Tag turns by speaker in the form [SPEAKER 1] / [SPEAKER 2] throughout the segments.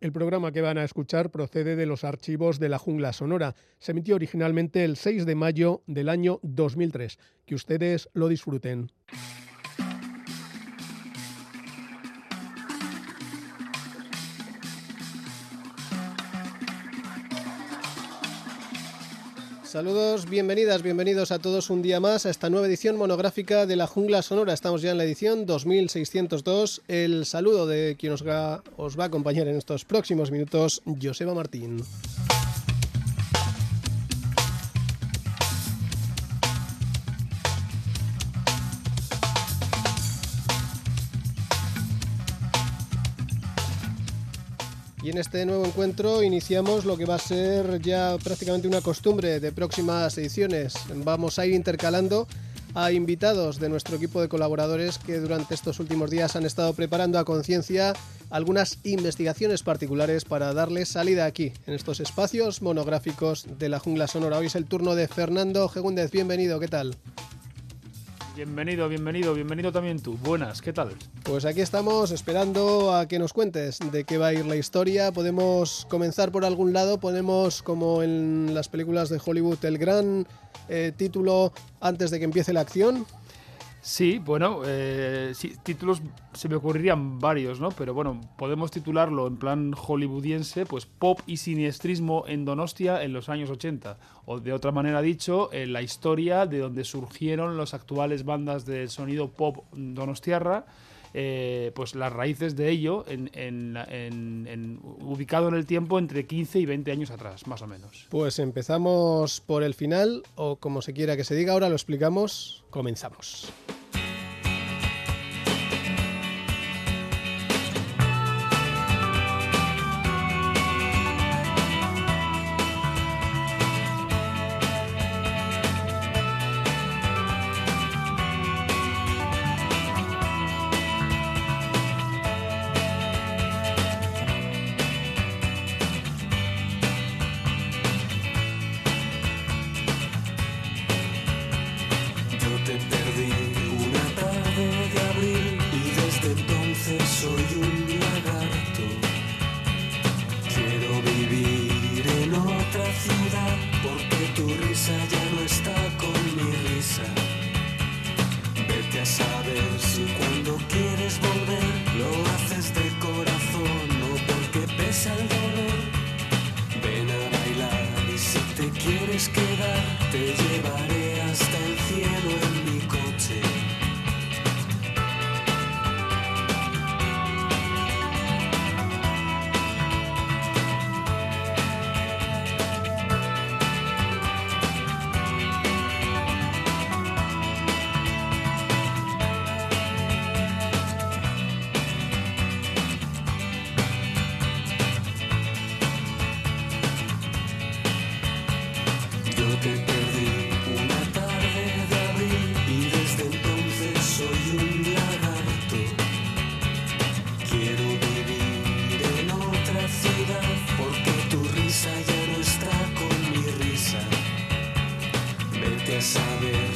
[SPEAKER 1] El programa que van a escuchar procede de los archivos de la Jungla Sonora. Se emitió originalmente el 6 de mayo del año 2003. Que ustedes lo disfruten. Saludos, bienvenidas, bienvenidos a todos un día más a esta nueva edición monográfica de la Jungla Sonora. Estamos ya en la edición 2602. El saludo de quien os va, a acompañar en estos próximos minutos, Joseba Martín. Y en este nuevo encuentro iniciamos lo que va a ser ya prácticamente una costumbre de próximas ediciones. Vamos a ir intercalando a invitados de nuestro equipo de colaboradores que durante estos últimos días han estado preparando a conciencia algunas investigaciones particulares para darle salida aquí, en estos espacios monográficos de la jungla sonora. Hoy es el turno de Fernando Gegúndez. Bienvenido, ¿qué tal?
[SPEAKER 2] Bienvenido, bienvenido, bienvenido también tú. Buenas, ¿qué tal?
[SPEAKER 1] Pues aquí estamos esperando a que nos cuentes de qué va a ir la historia. Podemos comenzar por algún lado, ponemos como en las películas de Hollywood el gran eh, título antes de que empiece la acción.
[SPEAKER 2] Sí, bueno, eh, sí, títulos se me ocurrirían varios, ¿no? Pero bueno, podemos titularlo en plan hollywoodiense, pues Pop y Siniestrismo en Donostia en los años 80. O de otra manera dicho, en la historia de donde surgieron las actuales bandas de sonido pop donostiarra. Eh, pues las raíces de ello en, ubicado en el tiempo entre 15 y 20 años atrás, más o menos.
[SPEAKER 1] Pues empezamos por el final, o como se quiera que se diga, ahora lo explicamos, comenzamos. Como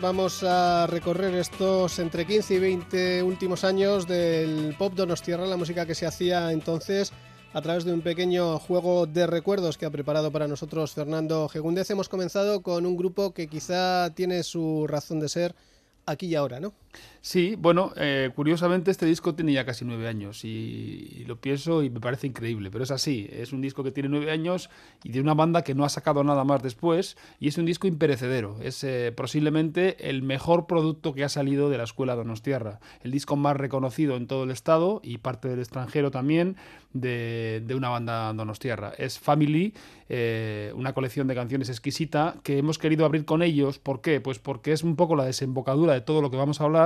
[SPEAKER 1] vamos a recorrer estos entre 15 y 20 últimos años del pop Donostierra, la música que se hacía entonces a través de un pequeño juego de recuerdos que ha preparado para nosotros Fernando Gegúndez. Hemos comenzado con un grupo que quizá tiene su razón de ser aquí y ahora, ¿no?
[SPEAKER 2] Sí, bueno, eh, curiosamente este disco tiene ya casi nueve años y, lo pienso y me parece increíble, pero es así, es un disco que tiene nueve años y de una banda que no ha sacado nada más después y es un disco imperecedero, es eh, posiblemente el mejor producto que ha salido de la escuela Donostiarra, el disco más reconocido en todo el estado y parte del extranjero también de, una banda Donostiarra. Es Family, eh, una colección de canciones exquisita que hemos querido abrir con ellos, ¿por qué? Pues porque es un poco la desembocadura de todo lo que vamos a hablar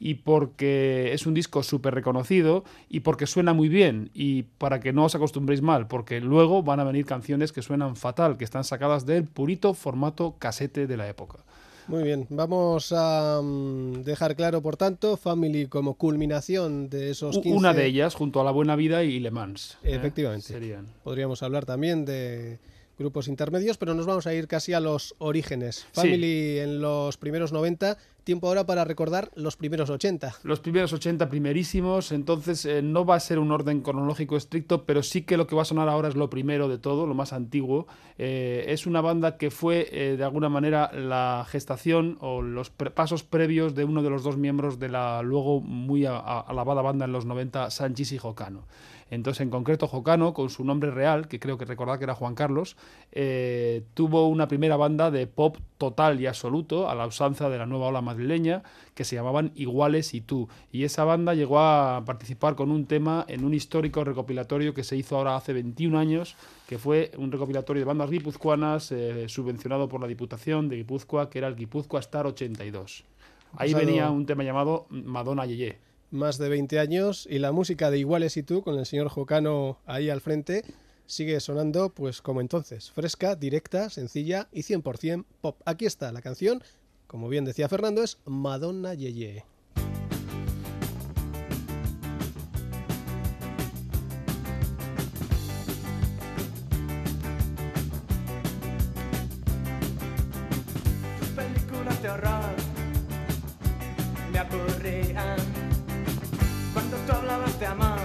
[SPEAKER 2] y porque es un disco súper reconocido y porque suena muy bien y para que no os acostumbréis mal, porque luego van a venir canciones que suenan fatal, que están sacadas del purito formato casete de la época.
[SPEAKER 3] Muy bien, vamos a mm, dejar claro, por tanto, Family como culminación de esos 15...
[SPEAKER 2] Una de ellas, junto a La Buena Vida y Le Mans.
[SPEAKER 3] ¿eh? Efectivamente. Podríamos hablar también de grupos intermedios, pero nos vamos a ir casi a los orígenes. Family en los primeros 90 tiempo ahora para recordar los primeros 80.
[SPEAKER 2] Los primeros 80 primerísimos, entonces eh, no va a ser un orden cronológico estricto, pero sí que lo que va a sonar ahora es lo primero de todo, lo más antiguo. Eh, es una banda que fue eh, de alguna manera la gestación o los pasos previos de uno de los dos miembros de la luego muy alabada banda en los 90, Sanchis y Jocano. Entonces, en concreto, Jocano, con su nombre real, que creo que recordar que era Juan Carlos, eh, tuvo una primera banda de pop total y absoluto, a la usanza de la nueva ola madrileña, que se llamaban Iguales y tú. Y esa banda llegó a participar con un tema en un histórico recopilatorio que se hizo ahora hace 21 años, que fue un recopilatorio de bandas guipuzcoanas eh, subvencionado por la Diputación de Guipúzcoa, que era el Guipúzcoa Star 82. Ahí venía un tema llamado Madonna Yeye
[SPEAKER 3] más de 20 años y la música de Iguales y tú, con el señor Jocano ahí al frente, sigue sonando pues como entonces, fresca, directa, sencilla y 100% pop. Aquí está la canción, como bien decía Fernando, es Madonna Yeye. te amar.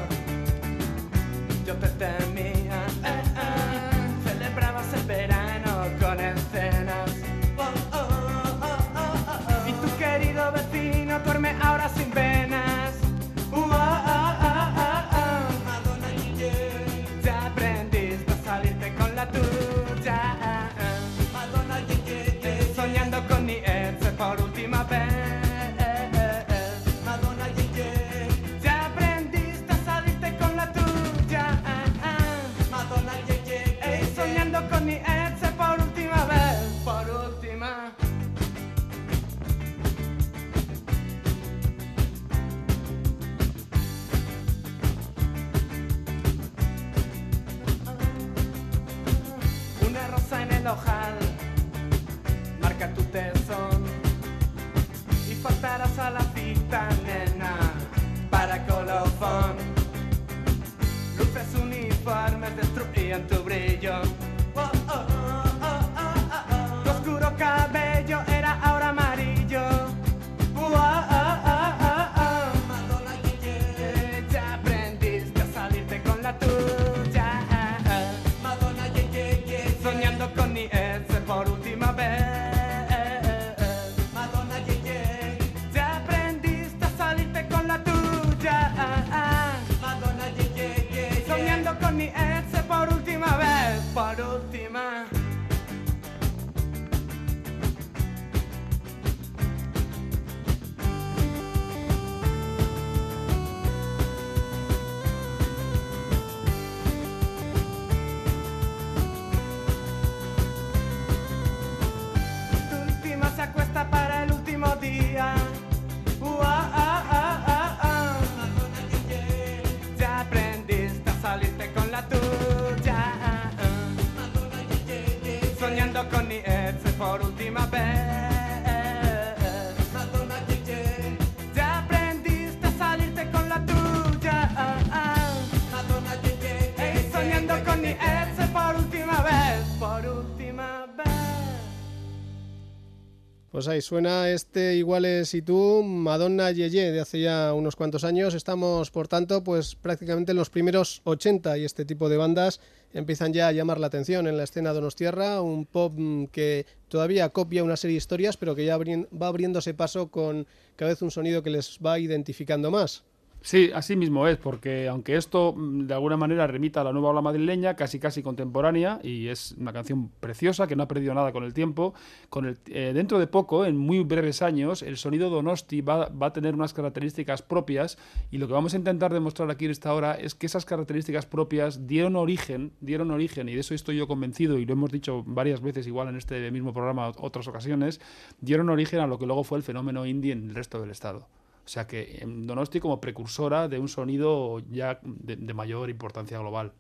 [SPEAKER 1] Pues ahí suena este Iguales y tú, Madonna Yeye, de hace ya unos cuantos años. Estamos, por tanto, pues prácticamente en los primeros 80 y este tipo de bandas empiezan ya a llamar la atención en la escena Donostierra, un pop mm, que todavía copia una serie de historias, pero que ya va abriéndose paso con cada vez un sonido que les va identificando más.
[SPEAKER 2] Sí, así mismo es, porque aunque esto mm, de alguna manera remita a la nueva ola madrileña, casi casi contemporánea, y es una canción preciosa que no ha perdido nada con el tiempo, con el, eh, dentro de poco, en muy breves años, el sonido Donosti va, va, a tener unas características propias, y lo que vamos a intentar demostrar aquí en esta hora es que esas características propias dieron origen, dieron origen, y de eso estoy yo convencido, y lo hemos dicho varias veces igual en este mismo programa otras ocasiones, dieron origen a lo que luego fue el fenómeno indie en el resto del Estado. O sea que Donosti como precursora de un sonido ya de, mayor importancia global.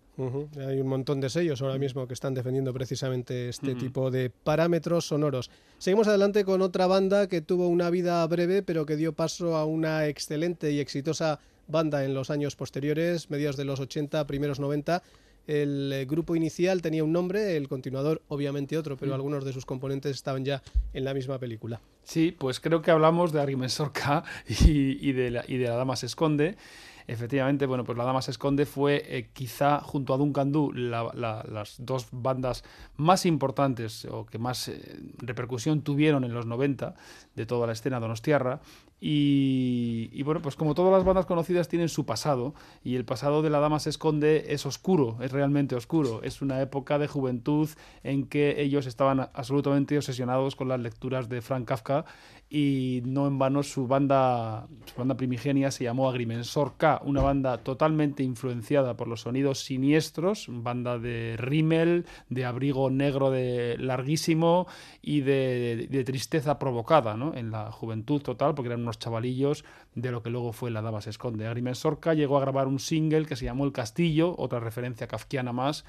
[SPEAKER 1] Hay un montón de sellos ahora mismo que están defendiendo precisamente este tipo de parámetros sonoros. Seguimos adelante con otra banda que tuvo una vida breve pero que dio paso a una excelente y exitosa banda en los años posteriores, mediados de los 80, primeros 90 el eh, grupo inicial tenía un nombre, el continuador obviamente otro, pero mm. algunos de sus componentes estaban ya en la misma película.
[SPEAKER 2] Sí, pues creo que hablamos de Agrimensor K y, de la, y de La Dama se esconde. Efectivamente, bueno, pues La Dama se esconde fue eh, quizá junto a Duncan Du las dos bandas más importantes o que más eh, repercusión tuvieron en los 90 de toda la escena donostiarra y, bueno, pues como todas las bandas conocidas tienen su pasado, y el pasado de la dama se esconde es oscuro, es realmente oscuro. Es una época de juventud en que ellos estaban absolutamente obsesionados con las lecturas de Frank Kafka y no en vano su banda, su banda primigenia se llamó Agrimensor K, una banda totalmente influenciada por los sonidos siniestros, banda de rímel, de abrigo negro de larguísimo y de, de tristeza provocada ¿no? en la juventud total, porque eran unos chavalillos de lo que luego fue La Dama se esconde. Agrimensor K llegó a grabar un single que se llamó El Castillo, otra referencia kafkiana más,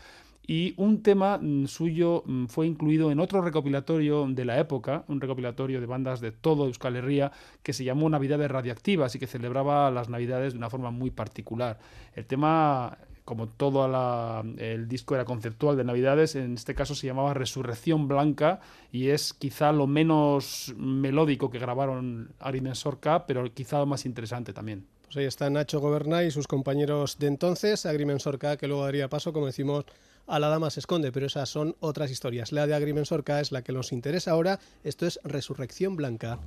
[SPEAKER 2] y un tema mm, suyo mm, fue incluido en otro recopilatorio de la época, un recopilatorio de bandas de todo Euskal Herria que se llamó Navidades Radioactivas y que celebraba las Navidades de una forma muy particular. El tema como todo el disco era conceptual de Navidades, en este caso se llamaba Resurrección Blanca y es quizá lo menos melódico que grabaron Agrimensor K, pero quizá lo más interesante también.
[SPEAKER 1] Pues ahí está Nacho Goberna y sus compañeros de entonces, Agrimensor K, que luego daría paso, como decimos, a la dama se esconde, pero esas son otras historias. La de Agrimensor K es la que nos interesa ahora. Esto es Resurrección Blanca.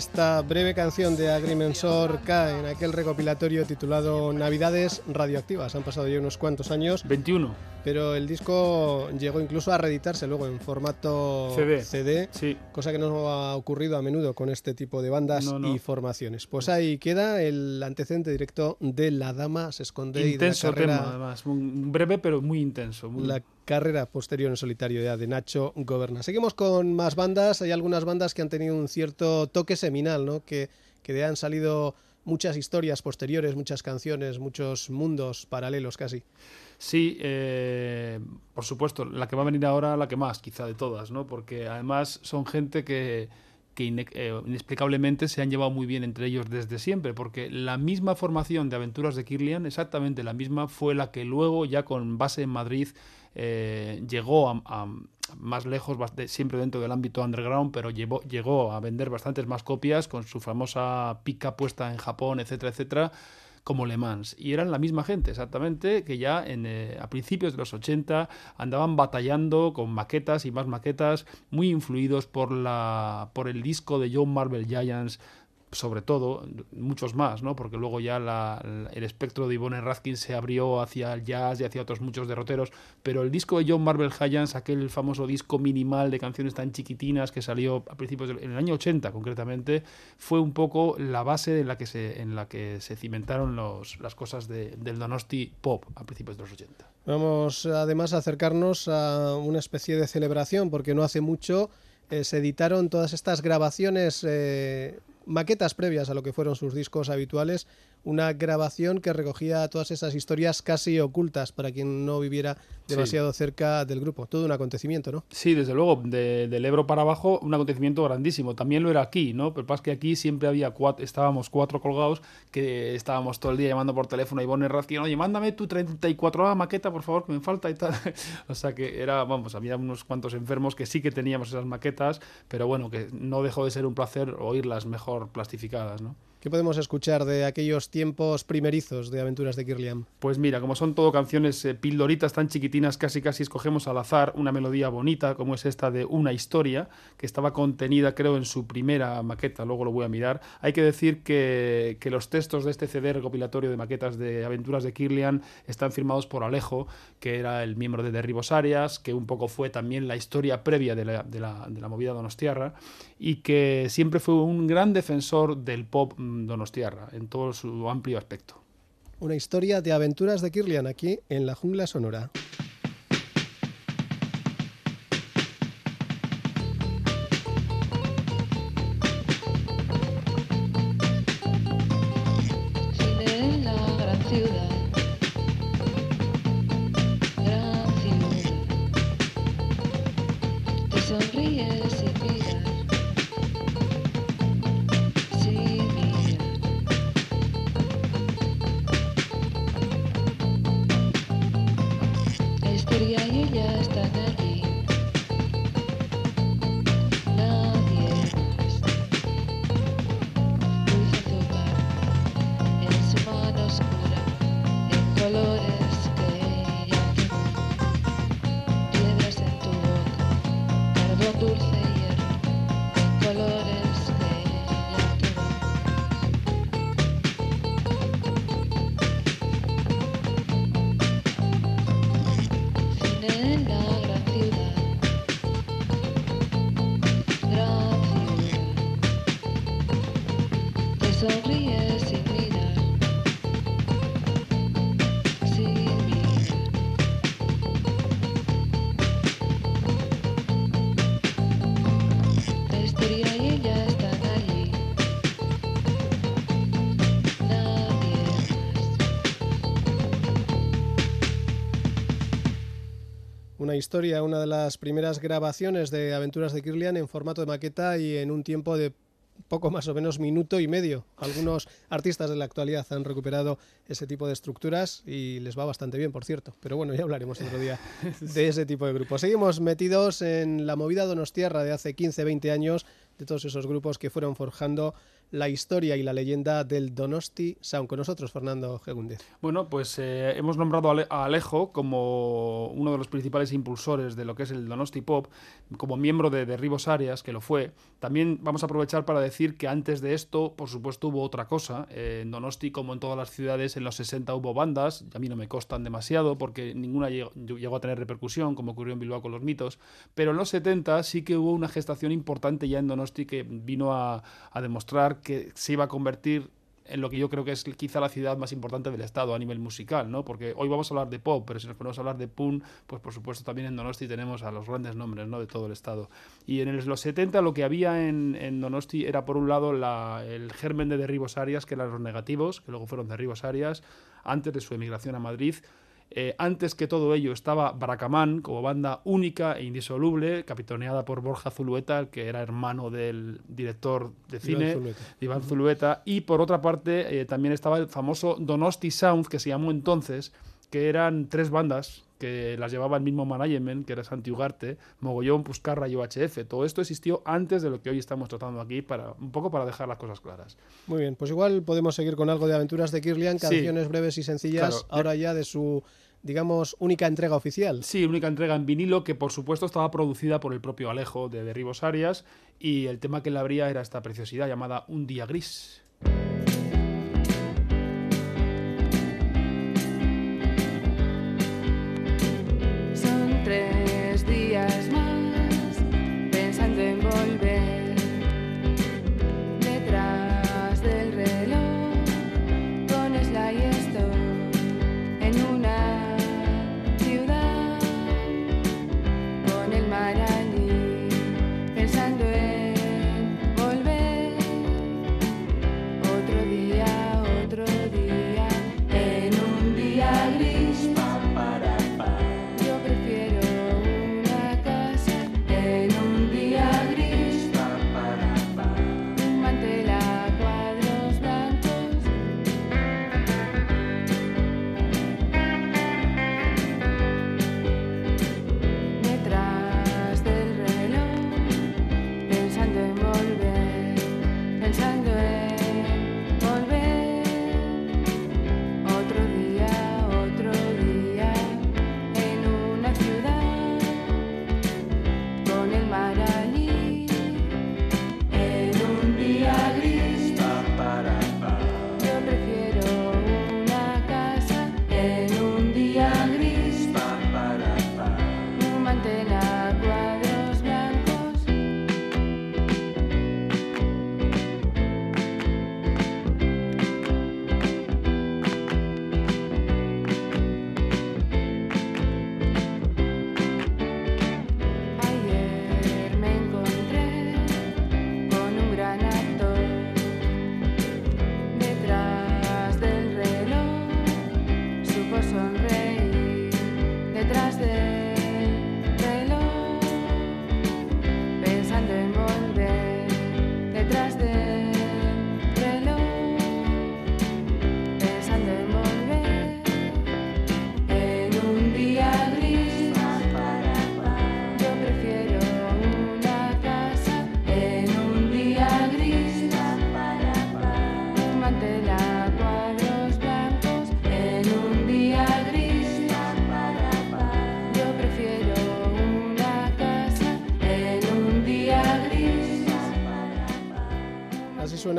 [SPEAKER 1] Esta breve canción de Agrimensor K en aquel recopilatorio titulado Navidades Radioactivas. Han pasado ya unos cuantos años.
[SPEAKER 2] 21.
[SPEAKER 1] Pero el disco llegó incluso a reeditarse luego en formato CD, cosa que no ha ocurrido a menudo con este tipo de bandas y formaciones. Pues ahí queda el antecedente directo de La Dama se esconde
[SPEAKER 2] intenso
[SPEAKER 1] y de la carrera,
[SPEAKER 2] tema, además, breve pero muy intenso.
[SPEAKER 1] La carrera posterior en solitario ya de Nacho Goberna. Seguimos con más bandas, hay algunas bandas que han tenido un cierto toque seminal, ¿no? que, que han salido muchas historias posteriores, muchas canciones, muchos mundos paralelos casi.
[SPEAKER 2] Sí, eh, por supuesto, la que va a venir ahora, la que más, quizá de todas, ¿no? Porque además son gente que, eh, inexplicablemente se han llevado muy bien entre ellos desde siempre, porque la misma formación de Aventuras de Kirlian, exactamente la misma, fue la que luego, ya con base en Madrid, eh, llegó a, más lejos, siempre dentro del ámbito underground, pero llegó a vender bastantes más copias con su famosa pica puesta en Japón, etcétera, etcétera como Le Mans. Y eran la misma gente, exactamente, que ya en, eh, a principios de los 80 andaban batallando con maquetas y más maquetas, muy influidos por, la, por el disco de John Marvel Giants sobre todo, muchos más, ¿no? porque luego ya el espectro de Yvonne Radkin se abrió hacia el jazz y hacia otros muchos derroteros, pero el disco de John Marvel Giants, aquel famoso disco minimal de canciones tan chiquitinas que salió a principios del en el año 80 concretamente, fue un poco la base en la que se, en la que se cimentaron los, las cosas del Donosti Pop a principios de los 80.
[SPEAKER 1] Vamos además a acercarnos a una especie de celebración, porque no hace mucho eh, se editaron todas estas grabaciones eh, maquetas previas a lo que fueron sus discos habituales una grabación que recogía todas esas historias casi ocultas para quien no viviera demasiado cerca del grupo. Todo un acontecimiento, ¿no?
[SPEAKER 2] Sí, desde luego, del Ebro para abajo, un acontecimiento grandísimo. También lo era aquí, ¿no? Pero pasa que aquí siempre había cuatro, estábamos cuatro colgados que estábamos todo el día llamando por teléfono a Ivonne Razkin, oye, mándame tu 34A maqueta, por favor, que me falta y tal. o sea que era, vamos, había unos cuantos enfermos que sí que teníamos esas maquetas, pero bueno, que no dejó de ser un placer oírlas mejor plastificadas, ¿no?
[SPEAKER 1] ¿Qué podemos escuchar de aquellos tiempos primerizos de Aventuras de Kirlian?
[SPEAKER 2] Pues mira, como son todo canciones eh, pildoritas tan chiquitinas, casi casi escogemos al azar una melodía bonita, como es esta de Una historia, que estaba contenida creo en su primera maqueta, luego lo voy a mirar. Hay que decir que, los textos de este CD recopilatorio de maquetas de Aventuras de Kirlian están firmados por Alejo, que era el miembro de Derribos Arias, que un poco fue también la historia previa de la, de la, de la movida donostiarra, y que siempre fue un gran defensor del pop Donostiarra, en todo su amplio aspecto.
[SPEAKER 1] Una historia de aventuras de Kirlian aquí en la jungla sonora. Historia, una de las primeras grabaciones de Aventuras de Kirlian en formato de maqueta y en un tiempo de poco más o menos minuto y medio. Algunos artistas de la actualidad han recuperado ese tipo de estructuras y les va bastante bien, por cierto. Pero bueno, ya hablaremos otro día de ese tipo de grupos. Seguimos metidos en la movida Donostierra de hace 15, 20 años, de todos esos grupos que fueron forjando la historia y la leyenda del Donosti Sound. Con nosotros, Fernando Gegúndez.
[SPEAKER 2] Bueno, pues eh, hemos nombrado a Alejo como uno de los principales impulsores de lo que es el Donosti Pop, como miembro de Derribos Arias, que lo fue. También vamos a aprovechar para decir que antes de esto, por supuesto, hubo otra cosa. En Donosti, como en todas las ciudades, en los 60 hubo bandas, a mí no me costan demasiado porque ninguna llegó, a tener repercusión, como ocurrió en Bilbao con los mitos, pero en los 70 sí que hubo una gestación importante ya en Donosti que vino a demostrar que se iba a convertir en lo que yo creo que es quizá la ciudad más importante del estado a nivel musical, ¿no? Porque hoy vamos a hablar de pop, pero si nos ponemos a hablar de punk, pues por supuesto también en Donosti tenemos a los grandes nombres, ¿no? De todo el estado. Y en los 70 lo que había en, en Donosti era por un lado la, el germen de derribos Arias, que eran los negativos, que luego fueron derribos Arias, antes de su emigración a Madrid, eh, antes que todo ello estaba Bracamán como banda única e indisoluble, capitaneada por Borja Zulueta, que era hermano del director de cine, Iván Zulueta. Y por otra parte eh, también estaba el famoso Donosti Sound, que se llamó entonces, que eran tres bandas que las llevaba el mismo management, que era Santi Ugarte, Mogollón, Puscarra y UHF. Todo esto existió antes de lo que hoy estamos tratando aquí, para un poco para dejar las cosas claras.
[SPEAKER 1] Muy bien, pues igual podemos seguir con algo de aventuras de Kirlian, canciones breves y sencillas, ahora ya de su digamos, única entrega oficial.
[SPEAKER 2] Sí, única entrega en vinilo que por supuesto estaba producida por el propio Alejo de Derribos Arias y el tema que le abría era esta preciosidad llamada Un día gris.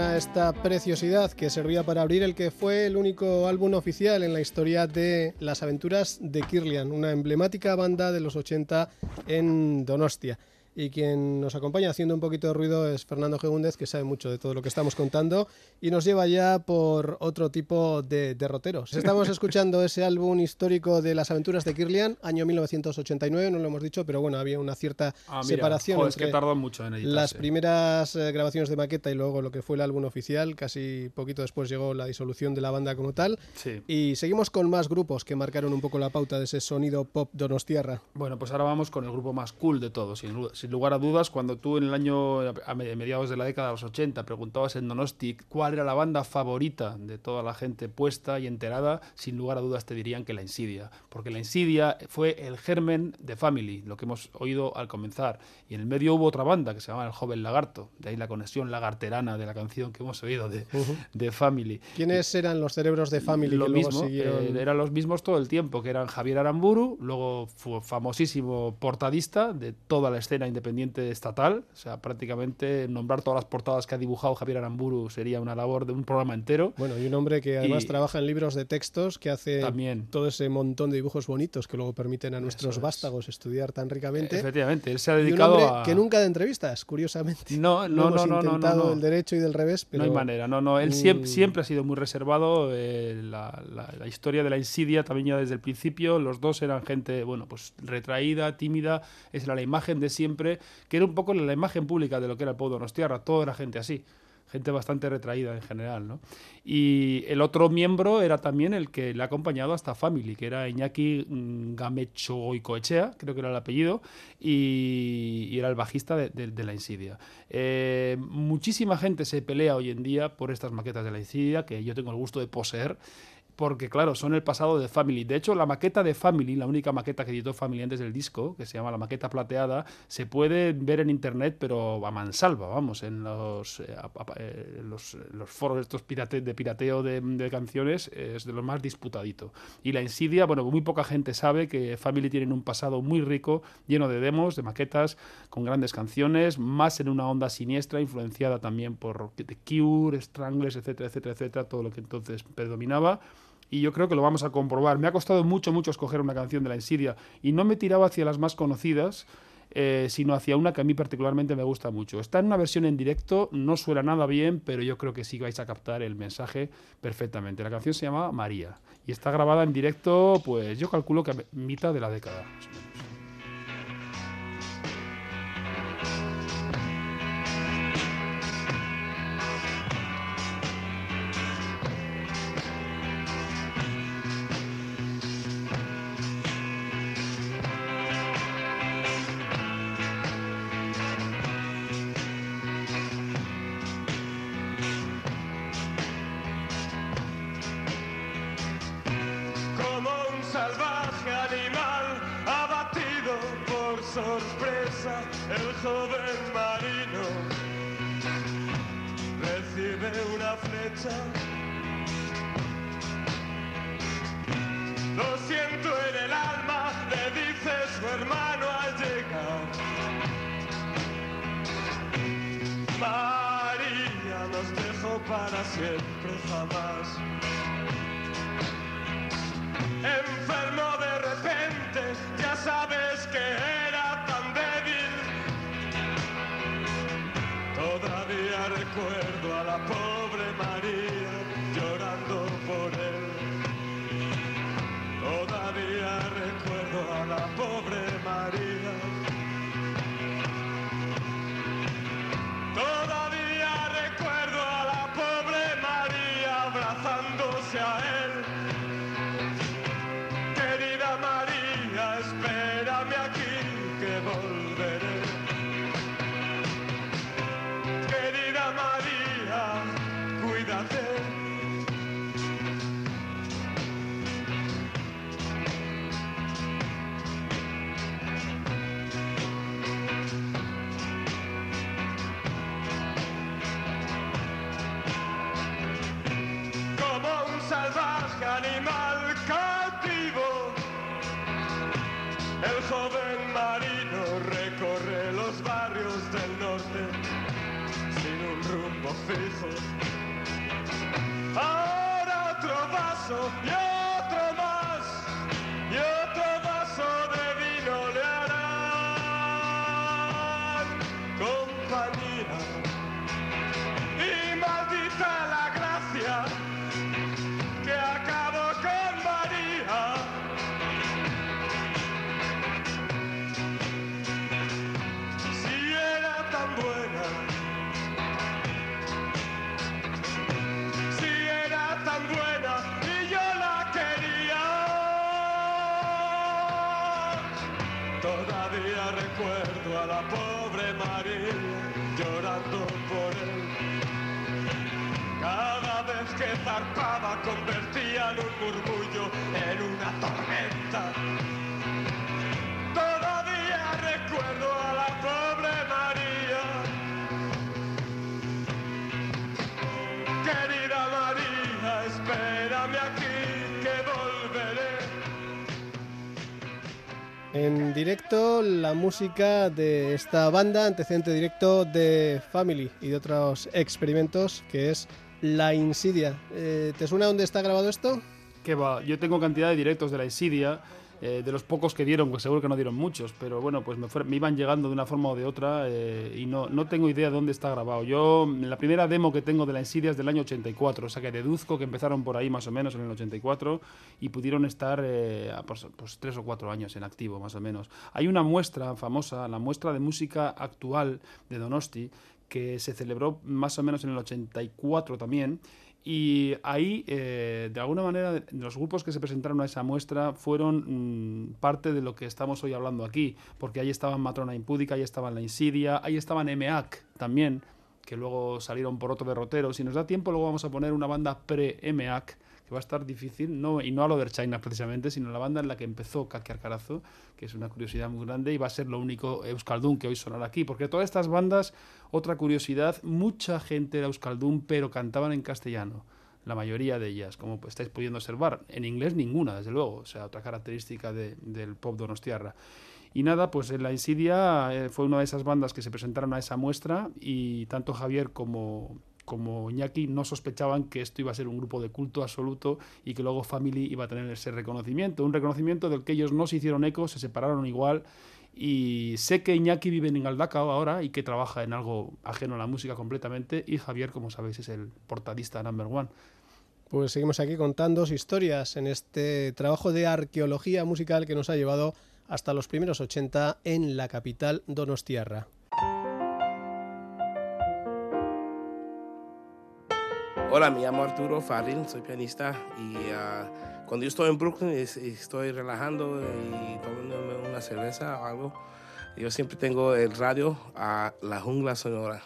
[SPEAKER 1] Esta preciosidad que servía para abrir el que fue el único álbum oficial en la historia de las aventuras de Kirlian, una emblemática banda de los 80 en Donostia. Y quien nos acompaña haciendo un poquito de ruido es Fernando Gegúndez, que sabe mucho de todo lo que estamos contando y nos lleva ya por otro tipo de derroteros. Estamos escuchando ese álbum histórico de las aventuras de Kirlian, año 1989, no lo hemos dicho, pero bueno, había una cierta ah, separación
[SPEAKER 2] entre que tardó mucho en
[SPEAKER 1] las primeras eh, grabaciones de maqueta y luego lo que fue el álbum oficial. Casi poquito después llegó la disolución de la banda como tal. Y seguimos con más grupos que marcaron un poco la pauta de ese sonido pop donostiarra.
[SPEAKER 2] Bueno, pues ahora vamos con el grupo más cool de todos, sin sin lugar a dudas, cuando tú en el año, a mediados de la década de los 80, preguntabas en Donosti cuál era la banda favorita de toda la gente puesta y enterada, sin lugar a dudas te dirían que La Insidia, porque La Insidia fue el germen de Family, lo que hemos oído al comenzar. Y en el medio hubo otra banda que se llamaba El Joven Lagarto, de ahí la conexión lagarterana de la canción que hemos oído de, de Family.
[SPEAKER 1] ¿Quiénes eran los cerebros de Family?
[SPEAKER 2] Lo mismo, eh, eran los mismos todo el tiempo, que eran Javier Aramburu, luego fue famosísimo portadista de toda la escena independiente estatal, o sea, prácticamente nombrar todas las portadas que ha dibujado Javier Aramburu sería una labor de un programa entero.
[SPEAKER 1] Bueno, y un hombre que además trabaja en libros de textos, que hace
[SPEAKER 2] también.
[SPEAKER 1] todo ese montón de dibujos bonitos que luego permiten a nuestros vástagos estudiar tan ricamente.
[SPEAKER 2] Efectivamente, él se ha dedicado
[SPEAKER 1] y un
[SPEAKER 2] a...
[SPEAKER 1] que nunca de entrevistas, curiosamente.
[SPEAKER 2] No, no, no, no, no, no,
[SPEAKER 1] el derecho y del revés, pero...
[SPEAKER 2] No hay manera, no, no, él siempre, siempre ha sido muy reservado, eh, la, la historia de la insidia también ya desde el principio, los dos eran gente, bueno, pues retraída, tímida, esa era la imagen de siempre, que era un poco la imagen pública de lo que era el pueblo de Donostiarra, todo era gente así gente bastante retraída en general, ¿no? Y el otro miembro era también el que le ha acompañado hasta Family, que era Iñaki mm, Gamecho Icoechea, creo que era el apellido, y, era el bajista de, La Insidia. Eh, muchísima gente se pelea hoy en día por estas maquetas de La Insidia, que yo tengo el gusto de poseer, porque claro, son el pasado de Family. De hecho, la maqueta de Family, la única maqueta que editó Family antes del disco, que se llama la maqueta plateada, se puede ver en internet, pero a mansalva, vamos, en los, eh, eh, los, foros estos de pirateo de, canciones, es de lo más disputadito. Y la insidia, bueno, muy poca gente sabe que Family tienen un pasado muy rico, lleno de demos, de maquetas, con grandes canciones, más en una onda siniestra, influenciada también por The Cure, Stranglers, etcétera, etcétera, etcétera, todo lo que entonces predominaba y yo creo que lo vamos a comprobar. Me ha costado mucho, mucho escoger una canción de la Insidia y no me tiraba hacia las más conocidas, eh, sino hacia una que a mí particularmente me gusta mucho. Está en una versión en directo, no suena nada bien, pero yo creo que sí vais a captar el mensaje perfectamente. La canción se llama María y está grabada en directo, pues yo calculo que a mitad de la década.
[SPEAKER 4] Lo siento en el alma, le dice su hermano al llegar. María nos dejó para siempre jamás. Enfermo de repente, ya sabes. Ahora otro vaso y Todavía recuerdo a la pobre María llorando por él. Cada vez que zarpaba convertían un murmullo en una tormenta.
[SPEAKER 1] En directo, la música de esta banda, antecedente directo de Family y de otros experimentos, que es La Insidia. Eh, ¿Te suena dónde está grabado esto?
[SPEAKER 2] Que va, yo tengo cantidad de directos de la Insidia, eh, de los pocos que dieron, pues seguro que no dieron muchos, pero bueno, pues me, fue- iban llegando de una forma o de otra eh, y no, no tengo idea de dónde está grabado. Yo, la primera demo que tengo de la Insidia es del año 84, o sea que deduzco que empezaron por ahí más o menos en el 84 y pudieron estar eh, pues tres o cuatro años en activo, más o menos. Hay una muestra famosa, la muestra de música actual de Donosti, que se celebró más o menos en el 84 también. Y ahí, eh, de alguna manera, los grupos que se presentaron a esa muestra fueron mm, parte de lo que estamos hoy hablando aquí, porque ahí estaban Matrona Impúdica, ahí estaban La Insidia, ahí estaban EMEAC también, que luego salieron por otro derrotero. Si nos da tiempo, luego vamos a poner una banda pre-EMEAC, va a estar difícil, no, y no a lo de China precisamente, sino la banda en la que empezó Kaki Arcarazo, que es una curiosidad muy grande y va a ser lo único Euskaldun que hoy sonará aquí, porque todas estas bandas, otra curiosidad, mucha gente era Euskaldun, pero cantaban en castellano. La mayoría de ellas, como estáis pudiendo observar. En inglés ninguna, desde luego. O sea, otra característica de- del pop donostiarra. Y nada, pues en La Insidia eh, fue una de esas bandas que se presentaron a esa muestra y tanto Javier como, como Iñaki no sospechaban que esto iba a ser un grupo de culto absoluto y que luego Family iba a tener ese reconocimiento. Un reconocimiento del que ellos no se hicieron eco, se separaron igual. Y sé que Iñaki vive en Galdacao ahora y que trabaja en algo ajeno a la música completamente. Y Javier, como sabéis, es el portadista number one.
[SPEAKER 1] Pues seguimos aquí contando historias en este trabajo de arqueología musical que nos ha llevado hasta los primeros 80 en la capital donostiarra.
[SPEAKER 5] Hola, me llamo Arturo Farril, soy pianista y ah, cuando yo estoy en Brooklyn estoy relajando y tomándome una cerveza o algo, yo siempre tengo el radio a la jungla sonora.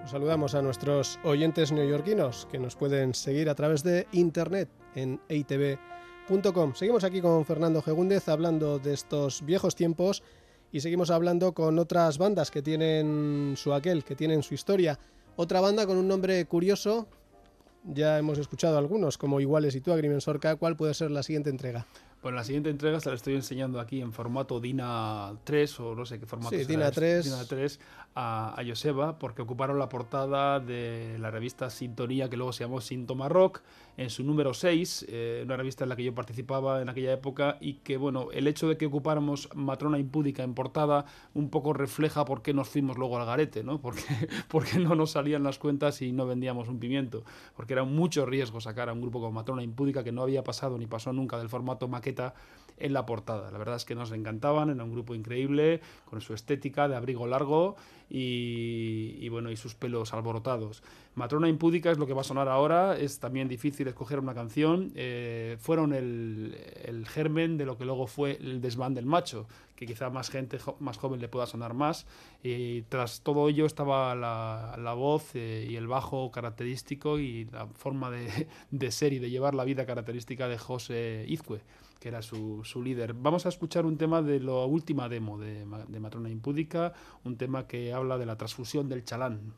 [SPEAKER 1] Nos saludamos a nuestros oyentes neoyorquinos que nos pueden seguir a través de internet en eitv.com. Seguimos aquí con Fernando Gegúndez hablando de estos viejos tiempos y seguimos hablando con otras bandas que tienen su aquel, que tienen su historia. Otra banda con un nombre curioso, ya hemos escuchado algunos, como Iguales y tú, Agrimensorca. ¿Cuál puede ser la siguiente entrega?
[SPEAKER 2] Pues la siguiente entrega se la estoy enseñando aquí en formato DINA 3 o no sé qué formato
[SPEAKER 1] Sí, DINA
[SPEAKER 2] este,
[SPEAKER 1] 3.
[SPEAKER 2] DINA 3 a, a Joseba porque ocuparon la portada de la revista Sintonía que luego se llamó Síntoma Rock en su número 6, eh, una revista en la que yo participaba en aquella época y que bueno, el hecho de que ocupáramos Matrona Impúdica en portada un poco refleja por qué nos fuimos luego al garete, ¿no? Porque, porque no nos salían las cuentas y no vendíamos un pimiento, porque era mucho riesgo sacar a un grupo como Matrona Impúdica que no había pasado ni pasó nunca del formato maqueta en la portada. La verdad es que nos encantaban, era un grupo increíble, con su estética de abrigo largo y, y bueno, y sus pelos alborotados. Matrona Impúdica es lo que va a sonar ahora, es también difícil escoger una canción. eh, fueron el, el germen de lo que luego fue el desván del macho, que quizá más gente jo- más joven le pueda sonar más. Y tras todo ello estaba la, la voz eh, y el bajo característico y la forma de, de ser y de llevar la vida característica de José Izcue que era su, su líder. Vamos a escuchar un tema de la última demo de, de Matrona Impúdica, un tema que habla de la transfusión del chalán.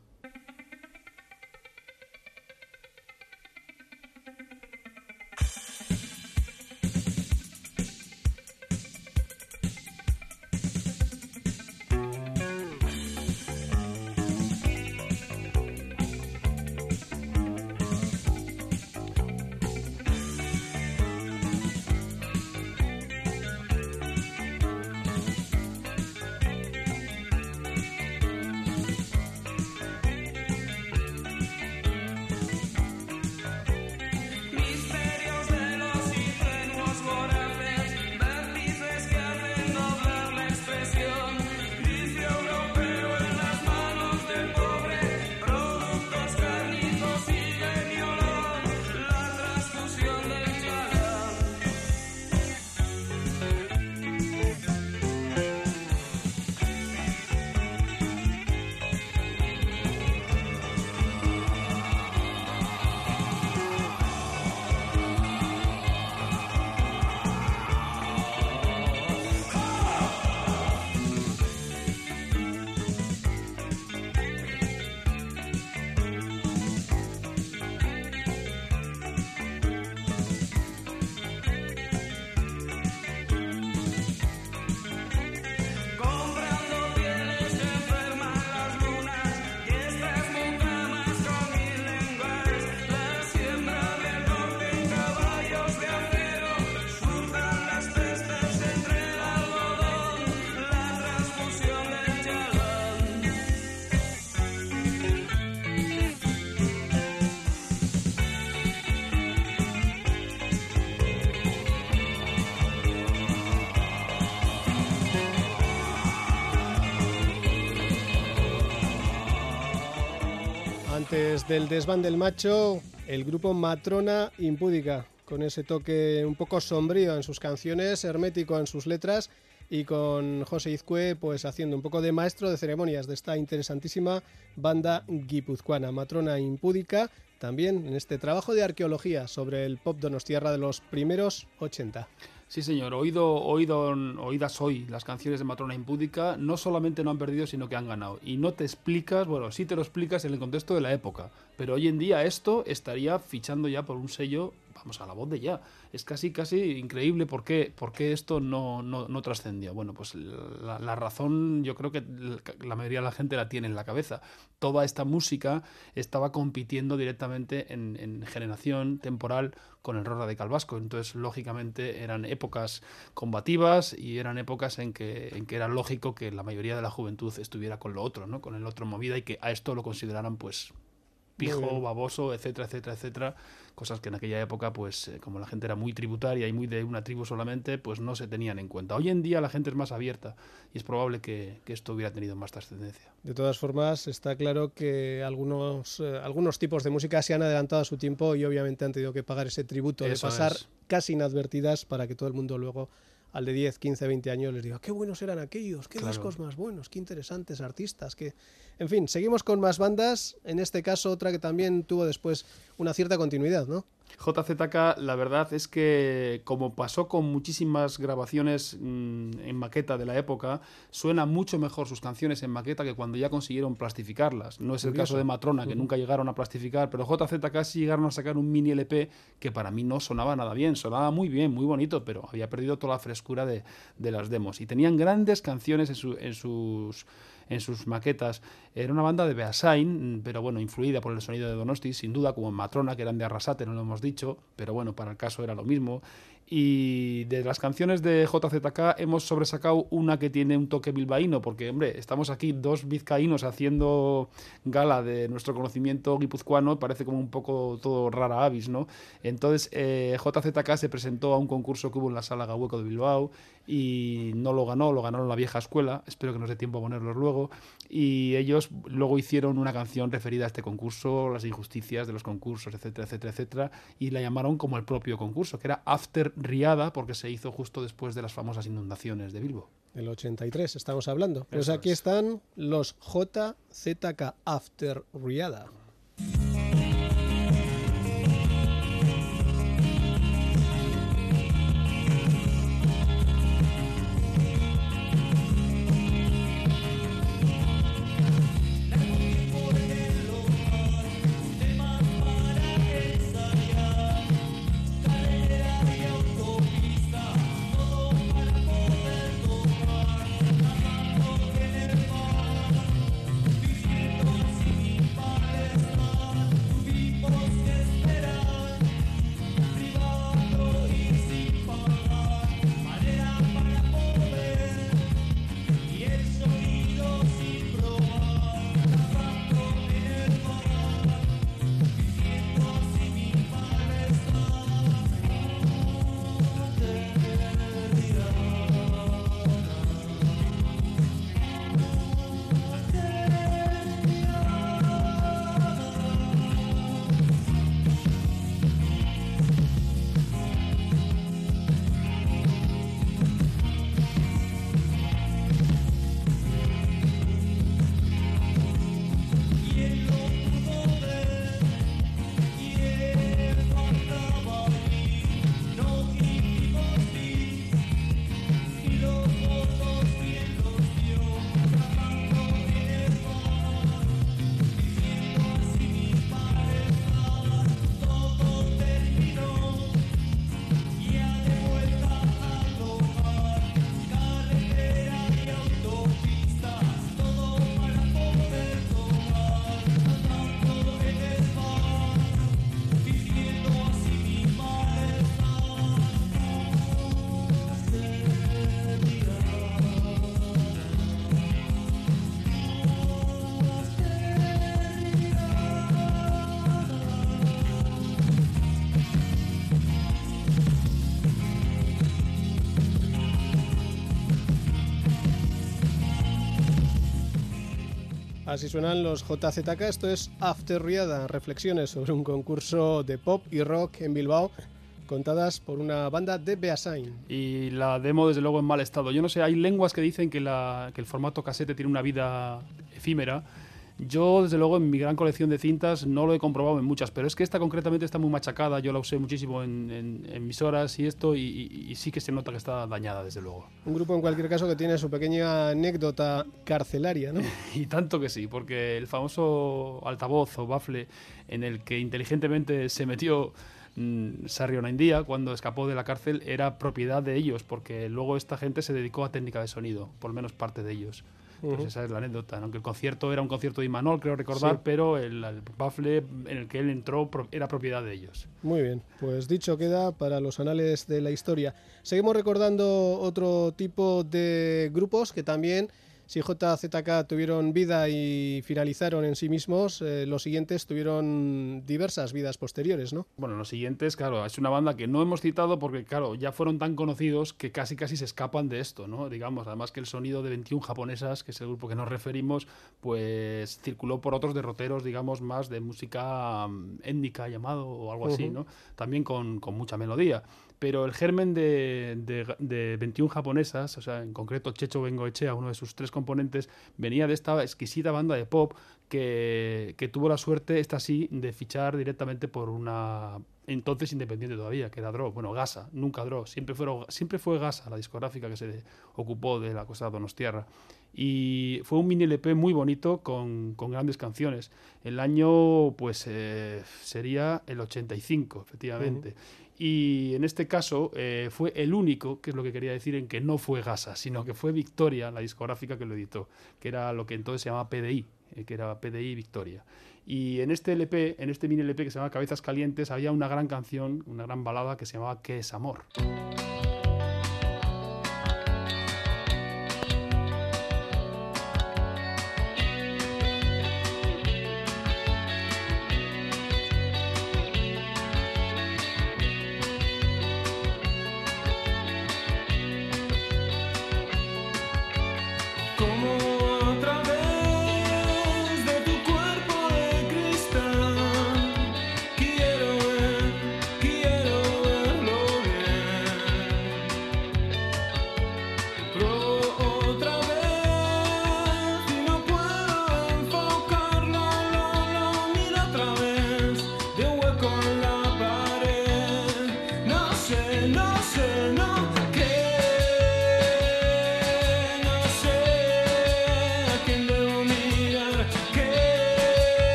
[SPEAKER 1] Antes del desván del macho, el grupo Matrona Impúdica, con ese toque un poco sombrío en sus canciones, hermético en sus letras y con José Izcue pues haciendo un poco de maestro de ceremonias de esta interesantísima banda guipuzcoana, Matrona Impúdica, también en este trabajo de arqueología sobre el pop donostiarra de los primeros 80.
[SPEAKER 2] Sí, señor. Oído, oído, oídas hoy las canciones de Matrona Impúdica, no solamente no han perdido, sino que han ganado. Y no te explicas, bueno, sí te lo explicas en el contexto de la época, pero hoy en día esto estaría fichando ya por un sello, vamos, a la voz de ya. Es casi, casi increíble por qué, por qué esto no, no, no trascendió. Bueno, pues la, razón yo creo que la mayoría de la gente la tiene en la cabeza. Toda esta música estaba compitiendo directamente en, en generación temporal con el rock radical vasco. Entonces, lógicamente, eran épocas combativas y eran épocas en que, en que era lógico que la mayoría de la juventud estuviera con lo otro, ¿no? con el otro movida y que a esto lo consideraran pues pijo, baboso, etcétera, etcétera, etcétera. Cosas que en aquella época, pues eh, como la gente era muy tributaria y muy de una tribu solamente, pues no se tenían en cuenta. Hoy en día la gente es más abierta y es probable que, que esto hubiera tenido más trascendencia.
[SPEAKER 1] De todas formas, está claro que algunos, eh, algunos tipos de música se han adelantado a su tiempo y obviamente han tenido que pagar ese tributo de pasar
[SPEAKER 2] es.
[SPEAKER 1] casi inadvertidas para que todo el mundo luego al de 10, 15, 20 años les diga qué buenos eran aquellos, qué
[SPEAKER 2] Claro.
[SPEAKER 1] discos más buenos, qué interesantes artistas, que en fin, seguimos con más bandas, en este caso otra que también tuvo después una cierta continuidad, ¿no?
[SPEAKER 2] JZK, la verdad es que, como pasó con muchísimas grabaciones mm, en maqueta de la época, suena mucho mejor sus canciones en maqueta que cuando ya consiguieron plastificarlas. No es el
[SPEAKER 1] Curioso.
[SPEAKER 2] caso de Matrona, que nunca llegaron a plastificar, pero JZK sí llegaron a sacar un mini LP que para mí no sonaba nada bien, sonaba muy bien, muy bonito, pero había perdido toda la frescura de, de las demos. Y tenían grandes canciones en, su- en sus en sus maquetas. Era una banda de Beasain, pero bueno, influida por el sonido de Donosti, sin duda, como Matrona, que eran de Arrasate, no lo hemos dicho, pero bueno, para el caso era lo mismo. Y de las canciones de JZK hemos sobresacado una que tiene un toque bilbaíno, porque, hombre, estamos aquí dos vizcaínos haciendo gala de nuestro conocimiento guipuzcoano, parece como un poco todo rara avis, ¿no? Entonces, eh, JZK se presentó a un concurso que hubo en la sala Gahueco de Bilbao y no lo ganó, lo ganaron la vieja escuela, espero que nos dé tiempo a ponerlos luego, y ellos luego hicieron una canción referida a este concurso, las injusticias de los concursos, etcétera, etcétera, etcétera, y la llamaron como el propio concurso, que era After Riada, porque se hizo justo después de las famosas inundaciones de Bilbo.
[SPEAKER 1] El 83 estamos hablando. Pues
[SPEAKER 2] Eso
[SPEAKER 1] aquí
[SPEAKER 2] es.
[SPEAKER 1] están los JZK After Riada. Así suenan los JZK, esto es After Riada, reflexiones sobre un concurso de pop y rock en Bilbao contadas por una banda de Beasain.
[SPEAKER 2] Y la demo, desde luego, en mal estado. Yo no sé, hay lenguas que dicen que, que el formato casete tiene una vida efímera. Yo, desde luego, en mi gran colección de cintas no lo he comprobado en muchas, pero es que esta concretamente está muy machacada. Yo la usé muchísimo en, en- en mis horas y esto, y, y- y sí que se nota que está dañada, desde luego.
[SPEAKER 1] Un grupo en cualquier caso que tiene su pequeña anécdota carcelaria, ¿no?
[SPEAKER 2] Y tanto que sí, porque el famoso altavoz o bafle en el que inteligentemente se metió mm, Sarrio Naindía cuando escapó de la cárcel era propiedad de ellos, porque luego esta gente se dedicó a técnica de sonido, por lo menos parte de ellos. Pues
[SPEAKER 1] Ujú.
[SPEAKER 2] esa es la anécdota, aunque el concierto era un concierto de Imanol, creo recordar,
[SPEAKER 1] Sí.
[SPEAKER 2] pero el, el bafle en el que él entró pro- era propiedad de ellos.
[SPEAKER 1] Muy bien, pues dicho queda para los anales de la historia. Seguimos recordando otro tipo de grupos que también, si JZK tuvieron vida y finalizaron en sí mismos, eh, los siguientes tuvieron diversas vidas posteriores, ¿no?
[SPEAKER 2] Bueno, los siguientes, claro, es una banda que no hemos citado porque, claro, ya fueron tan conocidos que casi casi se escapan de esto, ¿no? Digamos, además que el sonido de 21 japonesas, que es el grupo que nos referimos, pues circuló por otros derroteros, digamos, más de música mm, étnica llamado o algo así. ¿no? También con, con mucha melodía. Pero el germen de, de, de 21 japonesas, o sea, en concreto Checho Bengoechea, uno de sus tres componentes, venía de esta exquisita banda de pop que, tuvo la suerte, esta sí, de fichar directamente por una entonces independiente todavía, que era Dro, bueno, Gasa, nunca Dro, siempre, fue Gasa la discográfica que se ocupó de la cosa Donostiarra. Y fue un mini LP muy bonito con, grandes canciones. El año, pues, eh, sería el 85, efectivamente. Y en este caso eh, fue el único, que es lo que quería decir, en que no fue Gasa, sino que fue Victoria, la discográfica que lo editó, que era lo que entonces se llamaba PDI, eh, que era PDI Victoria. Y en este LP, en este mini LP que se llama Cabezas Calientes, había una gran canción, una gran balada que se llamaba ¿Qué es amor?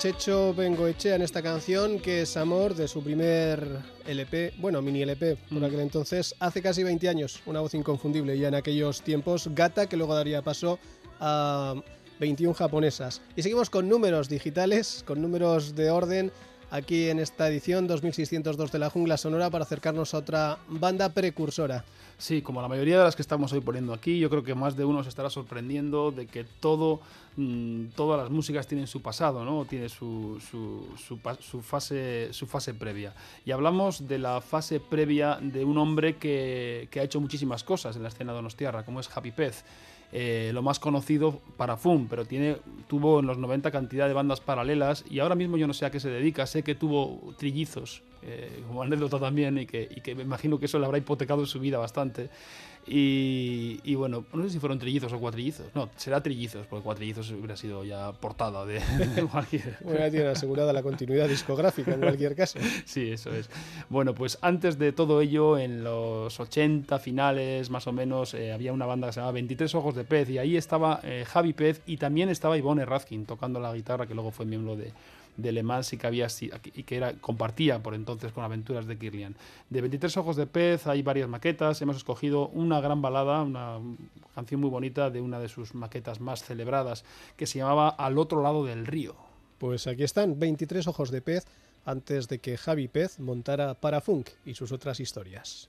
[SPEAKER 1] Checho Bengoechea en esta canción, que es Amor, de su primer LP, bueno, mini LP, por
[SPEAKER 2] Mm.
[SPEAKER 1] aquel entonces, hace casi 20 años, una voz inconfundible ya en aquellos tiempos, Gata, que luego daría paso a 21 japonesas. Y seguimos con números digitales, con números de orden, aquí en esta edición 2602 de la Jungla Sonora, para acercarnos a otra banda precursora.
[SPEAKER 2] Sí, como la mayoría de las que estamos hoy poniendo aquí, yo creo que más de uno se estará sorprendiendo de que todo, mm, todas las músicas tienen su pasado, ¿no? Tiene su, su, fase, su fase previa. Y hablamos de la fase previa de un hombre que, que ha hecho muchísimas cosas en la escena donostiarra, como es Happy Pez. Eh, lo más conocido para Fum, pero tiene, tuvo en los 90 cantidad de bandas paralelas y ahora mismo yo no sé a qué se dedica. Sé que tuvo trillizos, eh, como anécdota también, y que, y que me imagino que eso le habrá hipotecado en su vida bastante. Y, y bueno, no sé si fueron trillizos o cuatrillizos. No, será trillizos, porque cuatrillizos hubiera sido ya portada de, de cualquier.
[SPEAKER 6] Bueno, ya tiene asegurada la continuidad discográfica en cualquier caso.
[SPEAKER 2] Sí, eso es. Bueno, pues antes de todo ello, en los 80 finales más o menos, eh, había una banda que se llamaba 23 Ojos de Pez y ahí estaba eh, Javi Pez y también estaba Ivonne Razkin tocando la guitarra, que luego fue miembro de, de Le Mans y que, había, y que era, compartía por entonces con Aventuras de Kirlian. De 23 Ojos de Pez hay varias maquetas, hemos escogido una gran balada, una canción muy bonita de una de sus maquetas más celebradas, que se llamaba Al otro lado del río.
[SPEAKER 6] Pues aquí están, 23 ojos de pez antes de que Javi Pez montara Parafunk y sus otras historias.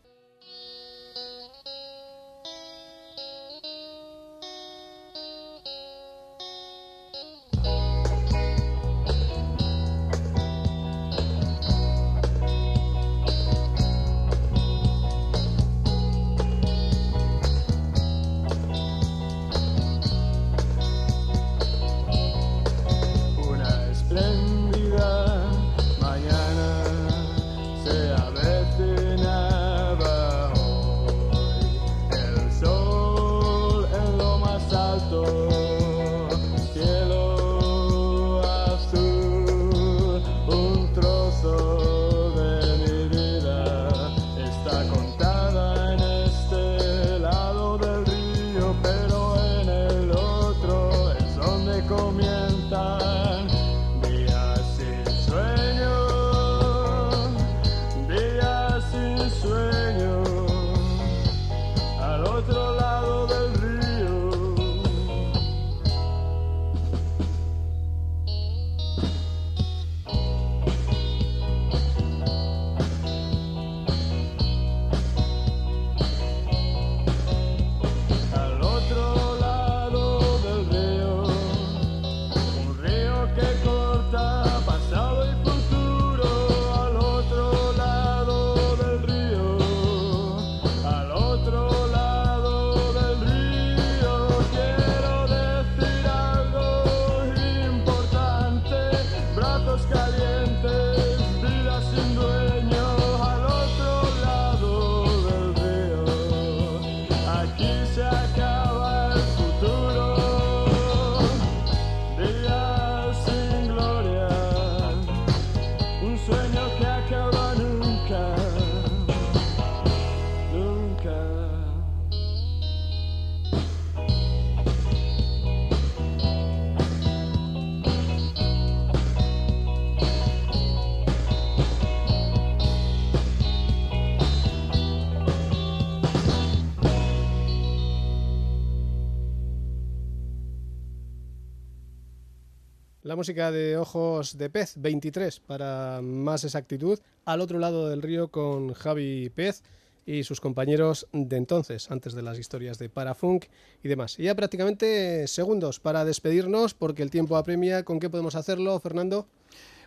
[SPEAKER 6] Música de Ojos de Pez, 23 para más exactitud, al otro lado del río con Javi Pez y sus compañeros de entonces, antes de las historias de Parafunk y demás. Ya prácticamente segundos para despedirnos porque el tiempo apremia. ¿Con qué podemos hacerlo, Fernando?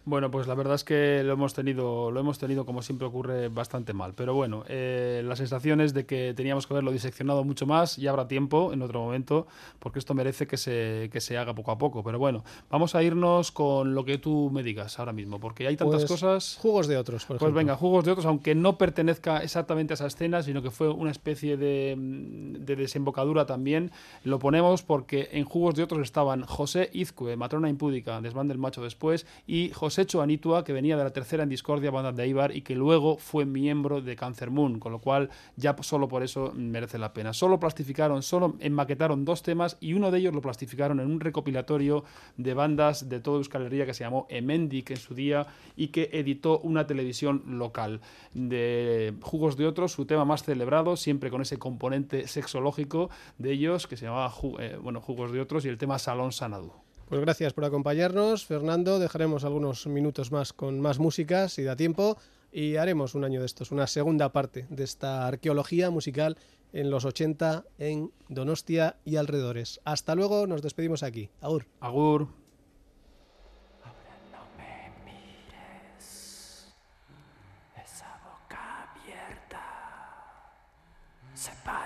[SPEAKER 2] Bueno, pues la verdad es que lo hemos tenido, lo hemos tenido como siempre ocurre bastante mal. Pero bueno, eh, la sensación es de que teníamos que haberlo diseccionado mucho más. Ya habrá tiempo en otro momento, porque esto merece que se, que se haga poco a poco. Pero bueno, vamos a irnos con lo que tú me digas ahora mismo, porque hay tantas
[SPEAKER 6] Pues,
[SPEAKER 2] cosas.
[SPEAKER 6] Jugos de otros, por
[SPEAKER 2] Pues
[SPEAKER 6] ejemplo.
[SPEAKER 2] venga, Jugos de Otros, aunque no pertenezca exactamente a esa escena, sino que fue una especie de, de desembocadura también, lo ponemos porque en Jugos de Otros estaban José Izcue, Matrona Impúdica, Desván del Macho después, y José Anitua, que venía de la tercera en Discordia, banda de Eibar, y que luego fue miembro de Cancer Moon, con lo cual ya solo por eso merece la pena. Solo plastificaron, solo enmaquetaron dos temas y uno de ellos lo plastificaron en un recopilatorio de bandas de toda Euskal Herria que se llamó Emendik en su día y que editó una televisión local. De Jugos de Otros, su tema más celebrado, siempre con ese componente sexológico de ellos, que se llamaba eh, bueno, Jugos de Otros, y el tema Salón Sanadú.
[SPEAKER 6] Pues gracias por acompañarnos, Fernando. Dejaremos algunos minutos más con más músicas si da tiempo y haremos un año de estos, una segunda parte de esta arqueología musical en los 80 en Donostia y alrededores. Hasta luego, nos despedimos aquí. Agur.
[SPEAKER 2] Agur.
[SPEAKER 7] Esa boca abierta separa